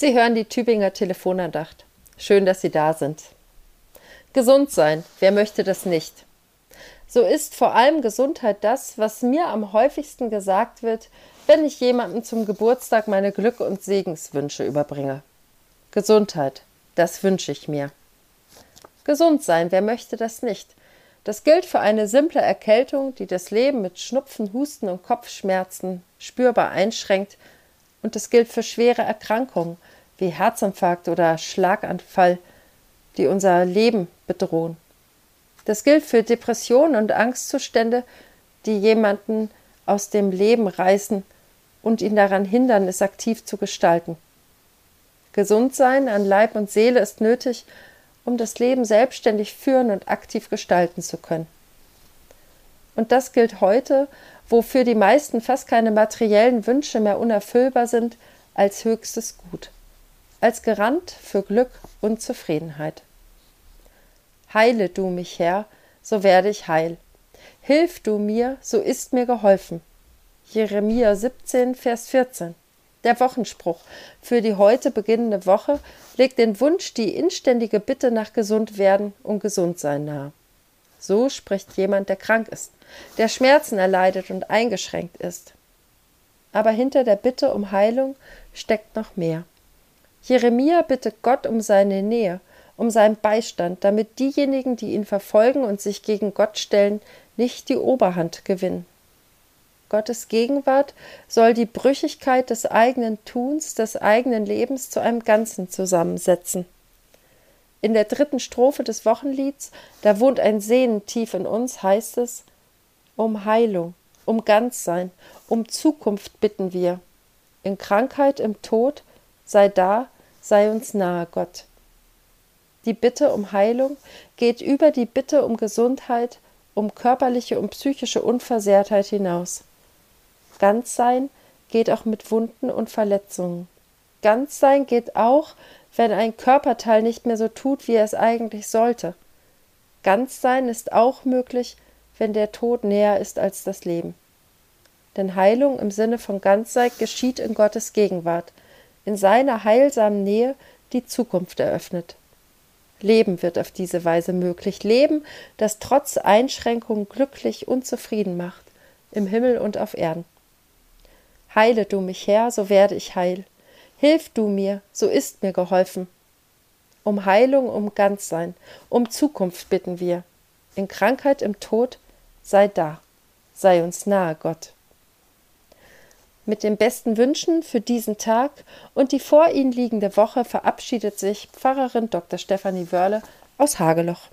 Sie hören die Tübinger Telefonandacht. Schön, dass Sie da sind. Gesund sein, wer möchte das nicht? So ist vor allem Gesundheit das, was mir am häufigsten gesagt wird, wenn ich jemandem zum Geburtstag meine Glück- und Segenswünsche überbringe. Gesundheit, das wünsche ich mir. Gesund sein, wer möchte das nicht? Das gilt für eine simple Erkältung, die das Leben mit Schnupfen, Husten und Kopfschmerzen spürbar einschränkt, und das gilt für schwere Erkrankungen wie Herzinfarkt oder Schlaganfall, die unser Leben bedrohen. Das gilt für Depressionen und Angstzustände, die jemanden aus dem Leben reißen und ihn daran hindern, es aktiv zu gestalten. Gesund sein an Leib und Seele ist nötig, um das Leben selbstständig führen und aktiv gestalten zu können. Und das gilt heute, wo für die meisten fast keine materiellen Wünsche mehr unerfüllbar sind, als höchstes Gut, als Garant für Glück und Zufriedenheit. Heile du mich, Herr, so werde ich heil. Hilf du mir, so ist mir geholfen. Jeremia 17, Vers 14. Der Wochenspruch für die heute beginnende Woche legt den Wunsch, die inständige Bitte nach gesund werden und gesund sein nahe. So spricht jemand, der krank ist, der Schmerzen erleidet und eingeschränkt ist. Aber hinter der Bitte um Heilung steckt noch mehr. Jeremia bittet Gott um seine Nähe, um seinen Beistand, damit diejenigen, die ihn verfolgen und sich gegen Gott stellen, nicht die Oberhand gewinnen. Gottes Gegenwart soll die Brüchigkeit des eigenen Tuns, des eigenen Lebens zu einem Ganzen zusammensetzen. In der dritten Strophe des Wochenlieds, da wohnt ein Sehnen tief in uns, heißt es, um Heilung, um Ganzsein, um Zukunft bitten wir. In Krankheit, im Tod, sei da, sei uns nahe, Gott. Die Bitte um Heilung geht über die Bitte um Gesundheit, um körperliche und psychische Unversehrtheit hinaus. Ganzsein geht auch mit Wunden und Verletzungen. Ganzsein geht auch, wenn ein Körperteil nicht mehr so tut, wie er es eigentlich sollte. Ganzsein ist auch möglich, wenn der Tod näher ist als das Leben. Denn Heilung im Sinne von Ganzsein geschieht in Gottes Gegenwart, in seiner heilsamen Nähe die Zukunft eröffnet. Leben wird auf diese Weise möglich. Leben, das trotz Einschränkungen glücklich und zufrieden macht, im Himmel und auf Erden. Heile du mich, Herr, so werde ich heil. Hilf du mir, so ist mir geholfen. Um Heilung, um Ganzsein, um Zukunft bitten wir. In Krankheit, im Tod, sei da, sei uns nahe, Gott mit den besten Wünschen für diesen Tag und die vor Ihnen liegende Woche verabschiedet sich Pfarrerin Dr. Stefanie Wörle aus Hageloch.